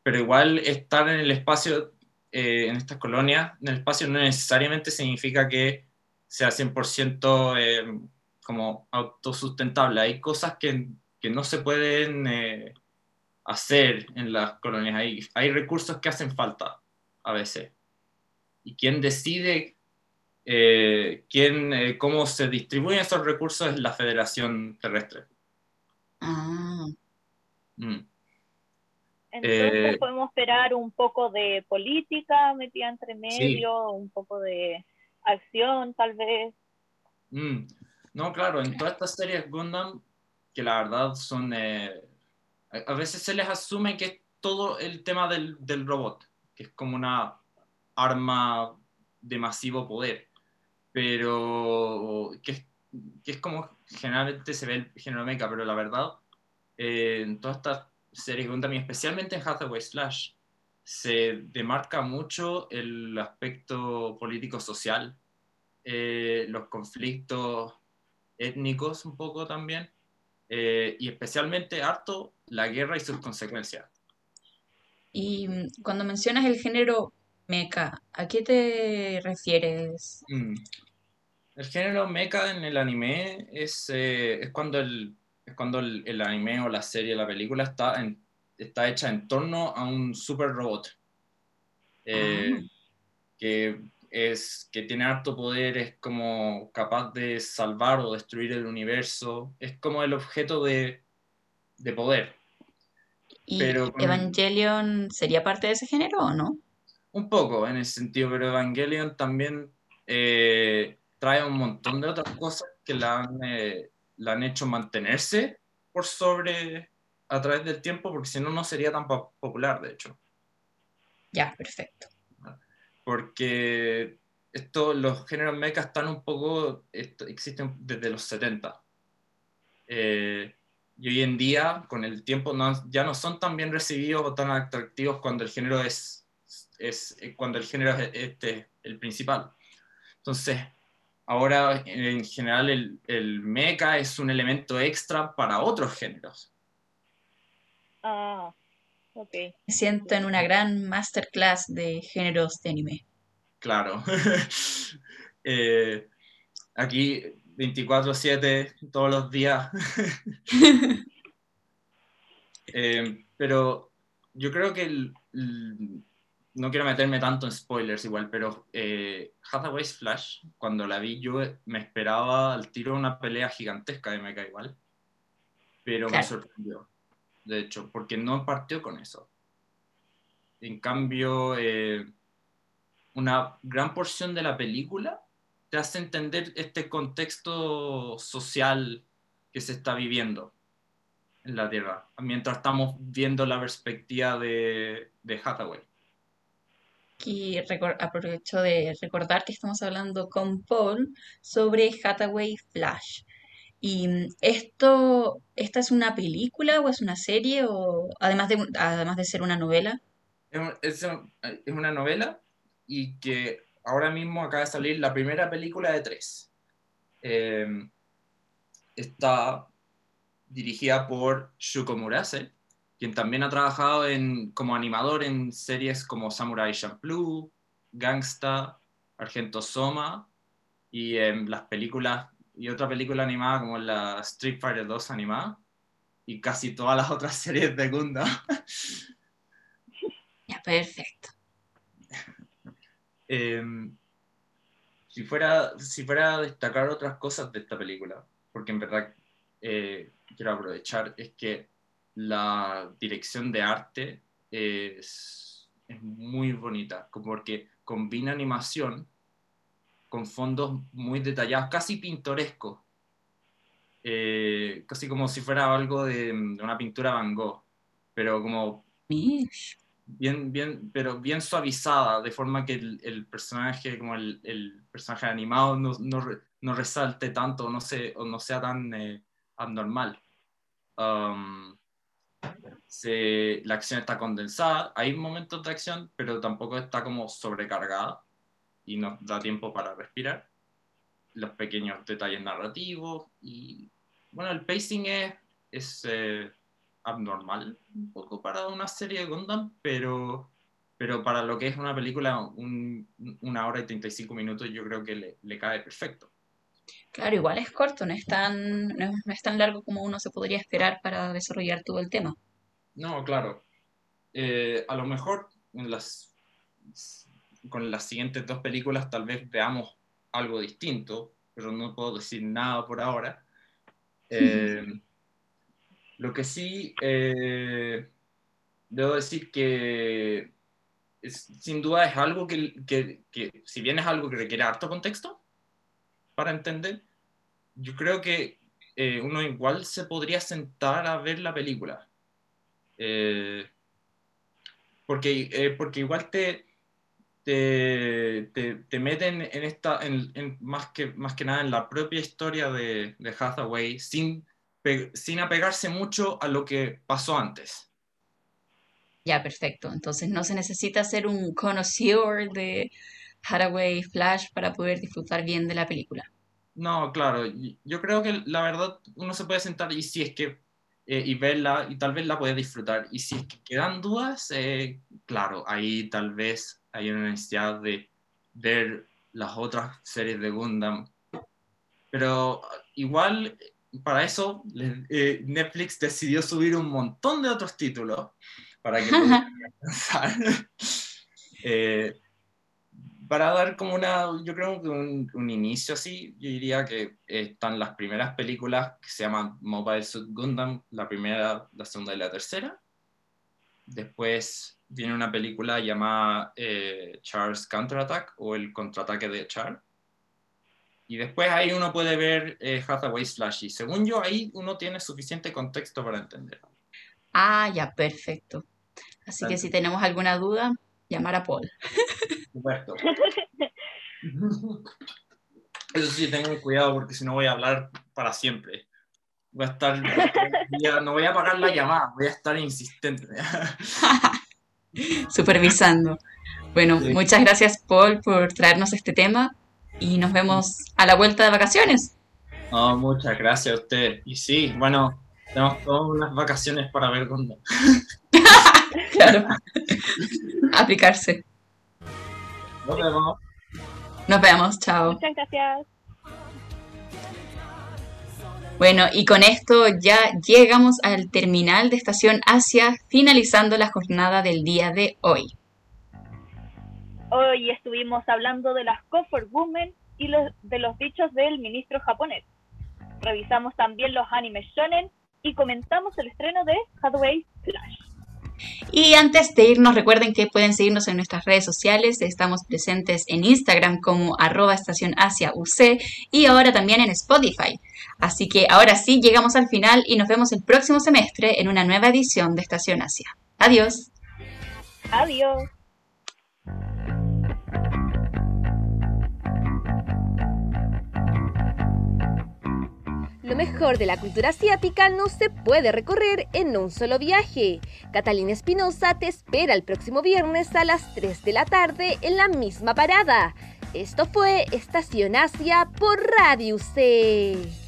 pero igual estar en el espacio, eh, en estas colonias, en el espacio no necesariamente significa que sea 100% eh, como autosustentable. Hay cosas que, que no se pueden hacer en las colonias. Hay, hay recursos que hacen falta a veces. Y quien decide eh, quién, eh, cómo se distribuyen esos recursos es la Federación Terrestre. Ah, Mm. Entonces Eh, podemos esperar un poco de política metida entre medio, un poco de acción tal vez. Mm. No, claro, en todas estas series Gundam, que la verdad son... eh, a a veces se les asume que es todo el tema del, del robot, que es como una arma de masivo poder, pero que es, que como generalmente se ve el género mecha, pero la verdad, eh, en todas estas series y especialmente en Hathaway Slash, se demarca mucho el aspecto político-social, eh, los conflictos étnicos un poco también, eh, y especialmente harto la guerra y sus consecuencias. y mm, cuando mencionas el género mecha, ¿a qué te refieres? Mm. El género mecha en el anime es, eh, es cuando, el, es cuando el, el anime o la serie, la película está, en- está hecha en torno a un super robot. eh, que, es, que tiene harto poder, es como capaz de salvar o destruir el universo, es como el objeto de, de poder. ¿Y Pero Evangelion sería parte de ese género o no? Un poco en ese sentido, pero Evangelion también eh, trae un montón de otras cosas que la han, eh, la han hecho mantenerse por sobre a través del tiempo, porque si no, no sería tan po- popular, de hecho. Ya, perfecto. Porque esto, los géneros mecha están un poco, esto- existen desde los 70. Eh, y hoy en día, con el tiempo, no- ya no son tan bien recibidos o tan atractivos cuando el género es, es eh, cuando el género es este, el principal. Entonces, ahora en general el, el mecha es un elemento extra para otros géneros. Ah, ok. Me siento en una gran masterclass de géneros de anime. Claro. [LAUGHS] Eh, aquí 24/7 todos los días. [LAUGHS] [LAUGHS] Eh, pero yo creo que el- el- no quiero meterme tanto en spoilers igual, pero eh, Hathaway's Flash, cuando la vi yo me esperaba al tiro una pelea gigantesca de Mecha igual, pero me sorprendió, de hecho, porque no partió con eso. En cambio, eh, una gran porción de la película te hace entender este contexto social que se está viviendo en la Tierra, mientras estamos viendo la perspectiva de, de Hathaway. Aquí aprovecho de recordar que estamos hablando con Paul sobre Hathaway Flash. Y mm, esto, ¿esta es una película o es una serie o además de, además de ser una novela? Es, es un- es una novela y que ahora mismo acaba de salir la primera película de tres. Eh, está dirigida por Shuko Murase, quien también ha trabajado en, como animador en series como Samurai Champloo, Gangsta, Argento Soma y en las películas y otra película animada como la Street Fighter 2 animada y casi todas las otras [LAUGHS] series de Gundam. Ya, perfecto. Eh, si, fuera, si fuera a destacar otras cosas de esta película, porque en verdad eh, quiero aprovechar, es que la dirección de arte es, es muy bonita, porque combina animación con fondos muy detallados, casi pintorescos, Eh, casi como si fuera algo de, de una pintura Van Gogh, pero como bien, bien, pero bien suavizada, de forma que el, el personaje, como el, el personaje animado, no, no, no resalte tanto no, se, o no sea tan eh, abnormal. Um, se- la acción está condensada, hay momentos de acción, pero tampoco está como sobrecargada y nos da tiempo para respirar. Los pequeños detalles narrativos y, bueno, el pacing es, es eh, abnormal un poco para una serie de Gundam, pero, pero para lo que es una película, un- una hora y 35 minutos, yo creo que le, le cae perfecto. Claro, igual es corto, no es tan, no, es no es tan largo como uno se podría esperar para desarrollar todo el tema. No, claro. Eh, a lo mejor en las, con las siguientes dos películas tal vez veamos algo distinto, pero no puedo decir nada por ahora. Eh, [LAUGHS] lo que sí, eh, debo decir que es- sin duda es algo que, que- que, si bien es algo que requiere harto contexto para entender, yo creo que eh, uno igual se podría sentar a ver la película. Eh, porque, eh, porque igual te, te, te, te meten en esta, más, que, más que nada en la propia historia de, de Hathaway, sin, sin apegarse mucho a lo que pasó antes. Ya, perfecto. Entonces no se necesita ser un conocedor de Hathaway Flash para poder disfrutar bien de la película. No, claro, yo creo que la verdad uno se puede sentar y si es que eh, y verla y tal vez la puede disfrutar y si es que quedan dudas, eh, claro, ahí tal vez hay una necesidad de ver las otras series de Gundam, pero igual para eso eh, Netflix decidió subir un montón de otros títulos para que [LAUGHS] pudieran alcanzar. [LAUGHS] Eh, para dar como una, yo creo que un, un inicio así, yo diría que están las primeras películas que se llaman Mobile Suit Gundam, la primera, la segunda y la tercera. Después viene una película llamada eh, Char's Counterattack o el contraataque de Char. Y después ahí uno puede ver eh, Hathaway's Flash. Y según yo, ahí uno tiene suficiente contexto para entender. Ah, ya, perfecto. Así que si tenemos alguna duda, llamar a Paul. [LAUGHS] Supuesto. [LAUGHS] Eso sí, tengo cuidado porque si no voy a hablar para siempre. Voy a estar, voy a- no voy a pagar la llamada, voy a estar insistente. [LAUGHS] Supervisando. Bueno, Sí. muchas gracias Paul por traernos este tema y nos vemos a la vuelta de vacaciones. No, muchas gracias a usted. Y sí, bueno, tenemos todas unas vacaciones para ver Gundam. [LAUGHS] Claro. Aplicarse. Nos vemos. Nos vemos, chao. Muchas gracias. Bueno, y con esto ya llegamos al terminal de Estación Asia, finalizando la jornada del día de hoy. Hoy estuvimos hablando de las comfort women y los, de los dichos del ministro japonés. Revisamos también los animes shonen y comentamos el estreno de Hathaway Flash. Y antes de irnos, recuerden que pueden seguirnos en nuestras redes sociales. Estamos presentes en Instagram como arroba estación Asia UC y ahora también en Spotify. Así que ahora sí, llegamos al final y nos vemos el próximo semestre en una nueva edición de Estación Asia. Adiós. Adiós. Lo mejor de la cultura asiática no se puede recorrer en un solo viaje. Catalina Espinosa te espera el próximo viernes a las 3 de la tarde en la misma parada. Esto fue Estación Asia por Radio C.